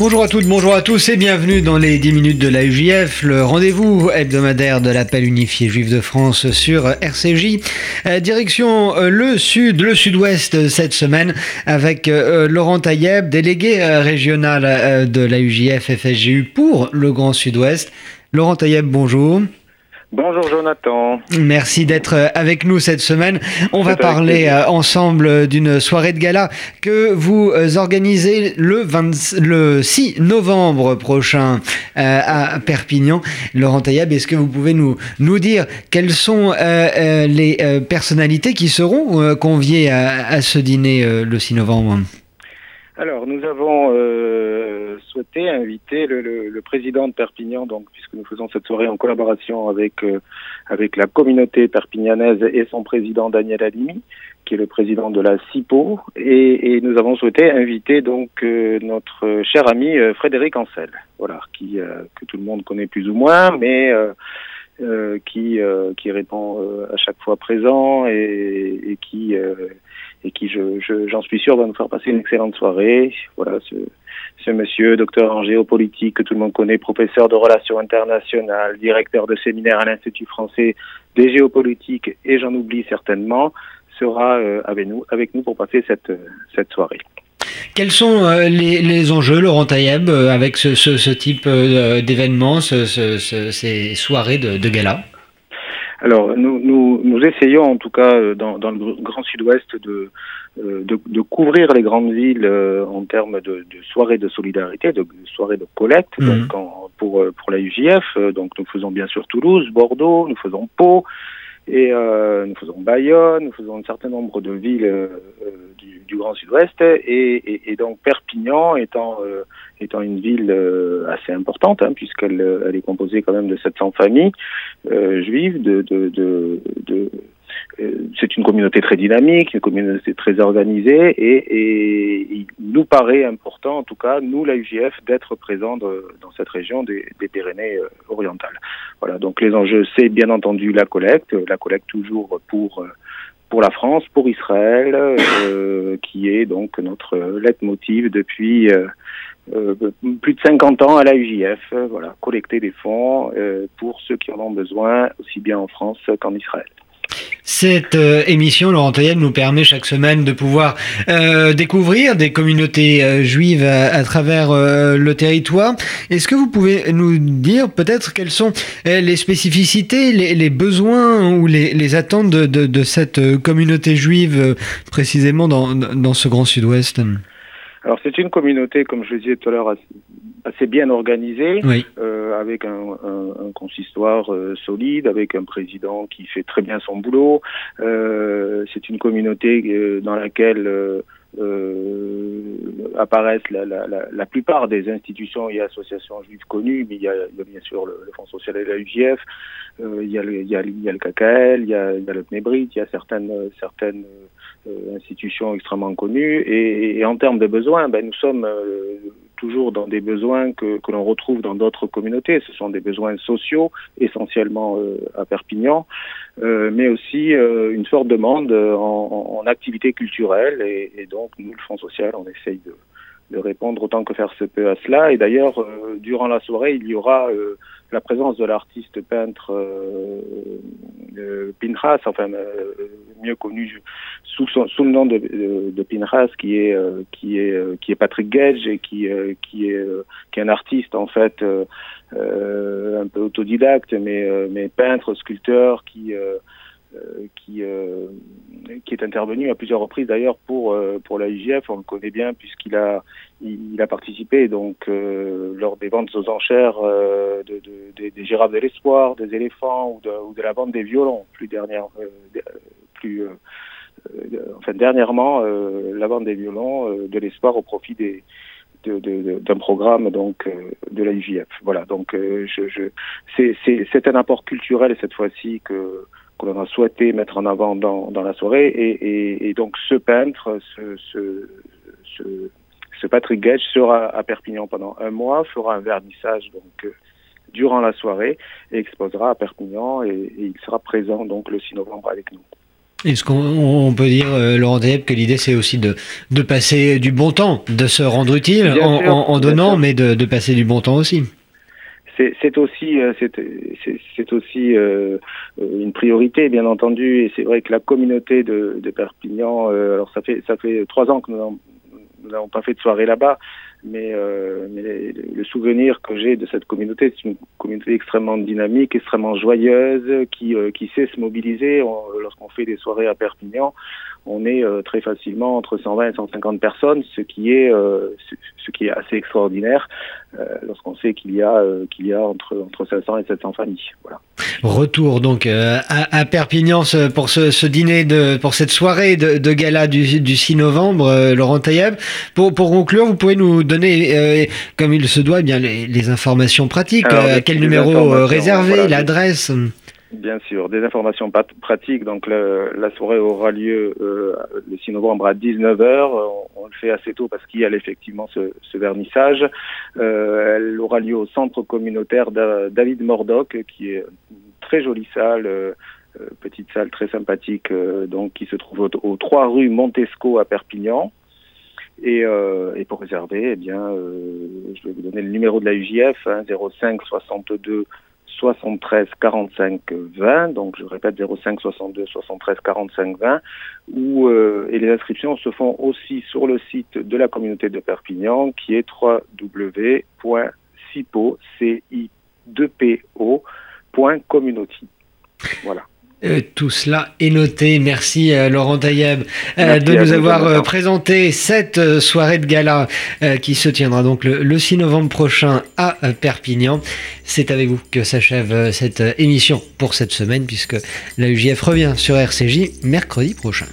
Bonjour à toutes, bonjour à tous et bienvenue dans les 10 minutes de la UJF, le rendez-vous hebdomadaire de l'appel unifié juif de France sur RCJ. Euh, direction euh, le sud, le sud-ouest cette semaine avec euh, Laurent Taïeb, délégué régional de la UJF FSGU pour le Grand Sud-Ouest. Laurent Taïeb, bonjour. Bonjour Jonathan. Merci d'être euh, avec nous cette semaine. On va parler euh, ensemble d'une soirée de gala que vous euh, organisez le, 20, le 6 novembre prochain à Perpignan. Laurent Taillab, est-ce que vous pouvez nous, nous dire quelles sont les personnalités qui seront conviées à, à ce dîner le 6 novembre? Alors, nous avons euh, souhaité inviter le, le, le, président de Perpignan, donc puisque nous faisons cette soirée en collaboration avec euh, avec la communauté perpignanaise et son président Daniel Alimi, qui est le président de la CIPO, et, et nous avons souhaité inviter donc euh, notre cher ami euh, Frédéric Ancel, voilà, qui que tout le monde connaît plus ou moins, mais qui qui répond à chaque fois présent et, et qui qui, je, j'en suis sûr, va nous faire passer une excellente soirée. Voilà, ce, monsieur, docteur en géopolitique, que tout le monde connaît, professeur de relations internationales, directeur de séminaire à l'Institut français des géopolitiques, et j'en oublie certainement, sera euh, avec nous, avec nous pour passer cette, cette soirée. Quels sont euh, les, enjeux, Laurent Taïeb, euh, avec ce, type euh, d'événements, ce, ces soirées de gala? Alors, nous, nous, nous, essayons, en tout cas, euh, dans, dans le Grand Sud-Ouest, de, euh, de, de, couvrir les grandes villes euh, en termes de, de soirées de solidarité, de, soirées de collecte, mmh. donc en, pour, pour la UJF. Donc, nous faisons bien sûr Toulouse, Bordeaux, nous faisons Pau, et euh, nous faisons Bayonne, nous faisons un certain nombre de villes euh, du, du, Grand Sud-Ouest, et, et, et, donc Perpignan étant, euh, étant une ville assez importante, hein, puisqu'elle elle est composée quand même de 700 familles juives, de, de, de, de c'est une communauté très dynamique, une communauté très organisée, et, et, il nous paraît important, en tout cas, nous, la UGF, d'être présents dans cette région des, des Pyrénées orientales. Voilà, donc les enjeux, c'est bien entendu la collecte, la collecte toujours pour pour la France, pour Israël, euh, qui est donc notre leitmotiv depuis euh, euh, plus de 50 ans à la UJF. Voilà, collecter des fonds pour ceux qui en ont besoin, aussi bien en France qu'en Israël. Cette euh, émission, Laurent nous permet chaque semaine de pouvoir euh, découvrir des communautés euh, juives à, à travers le territoire. Est-ce que vous pouvez nous dire peut-être quelles sont les spécificités, les, besoins ou les, attentes de, de, de, cette communauté juive précisément dans, dans ce grand sud-ouest? Alors c'est une communauté, comme je le disais tout à l'heure, assez bien organisée, oui. euh, avec un, un, un consistoire euh, solide, avec un président qui fait très bien son boulot. Euh, c'est une communauté euh, dans laquelle euh, apparaissent la, la, la, la, plupart des institutions et associations juives connues, mais il y a, il y a bien sûr le, le, Fonds social et la UGF, il, y a le, il, y a, il y a le KKL, il y a, il y a le PNEBRIT, il y a certaines, certaines institutions extrêmement connues. Et, en termes de besoins, ben, nous sommes toujours dans des besoins que, l'on retrouve dans d'autres communautés. Ce sont des besoins sociaux, essentiellement euh, à Perpignan, euh, mais aussi euh, une forte demande en, en activité culturelle. Et, donc, nous, le Fonds social, on essaye de, de répondre autant que faire se peut à cela. Et d'ailleurs, euh, durant la soirée, il y aura euh, la présence de l'artiste peintre euh, Pinchas, enfin mieux connu sous, son, sous le nom de, de, de Pinchas, qui est qui est qui est Patrick Gage et qui qui est qui est un artiste en fait un peu autodidacte, mais mais peintre, sculpteur, qui qui qui est intervenu à plusieurs reprises d'ailleurs pour euh, pour la IGF. On le connaît bien puisqu'il a il, a participé donc euh, lors des ventes aux enchères euh, de, de, des, des girafes de l'espoir, des éléphants ou de, ou de la vente des violons. Plus dernière, plus enfin dernièrement la vente des violons de l'espoir au profit des d'un programme donc de la IGF. Voilà, donc je c'est un apport culturel cette fois-ci que que l'on a souhaité mettre en avant dans, dans la soirée. Et, et, et, donc ce peintre, ce, ce, Patrick Gage sera à Perpignan pendant un mois, fera un vernissage donc durant la soirée et exposera à Perpignan et, il sera présent donc le 6 novembre avec nous. Est-ce qu'on peut dire, Laurent Deb, que l'idée c'est aussi de, de passer du bon temps, de se rendre utile en, donnant, mais de, de passer du bon temps aussi. C'est aussi euh, c'est aussi euh, une priorité bien entendu et c'est vrai que la communauté de, de Perpignan euh, alors ça fait ça fait trois ans que nous n'avons pas fait de soirée là-bas mais, mais le souvenir que j'ai de cette communauté c'est une communauté extrêmement dynamique extrêmement joyeuse qui qui sait se mobiliser lorsqu'on fait des soirées à Perpignan on est très facilement entre 120 et 150 personnes ce qui est ce qui est assez extraordinaire euh, lorsqu'on sait qu'il y a euh, qu'il y a entre entre 500 et 700 familles. Voilà. Retour donc euh, à, Perpignan pour ce, dîner de pour cette soirée de, gala du, du, 6 novembre, Laurent Taïeb. Pour, pour conclure, vous pouvez nous donner, comme il se doit, eh bien les, informations pratiques. à quel numéro réservé, l'adresse. Bien sûr, des informations pratiques. Donc la soirée aura lieu euh, le 6 novembre à 19h. On, le fait assez tôt parce qu'il y a effectivement ce, ce vernissage. Euh, elle aura lieu au centre communautaire David Mordoc, qui est une très jolie salle. Euh, petite salle très sympathique donc qui se trouve aux, 3 rue Montesco à Perpignan. Et, et, pour réserver, eh bien, je vais vous donner le numéro de la UJF, hein, 05 62 73 45 20, donc je répète 05 62 73 45 20, où, euh, et les inscriptions se font aussi sur le site de la communauté de Perpignan qui est www.cipo.communauty. Voilà. Euh, tout cela est noté. Merci euh, Laurent Taïeb euh, de nous avoir présenté cette soirée de gala qui se tiendra donc le, 6 novembre prochain à Perpignan. C'est avec vous que s'achève cette émission pour cette semaine puisque la UJF revient sur RCJ mercredi prochain.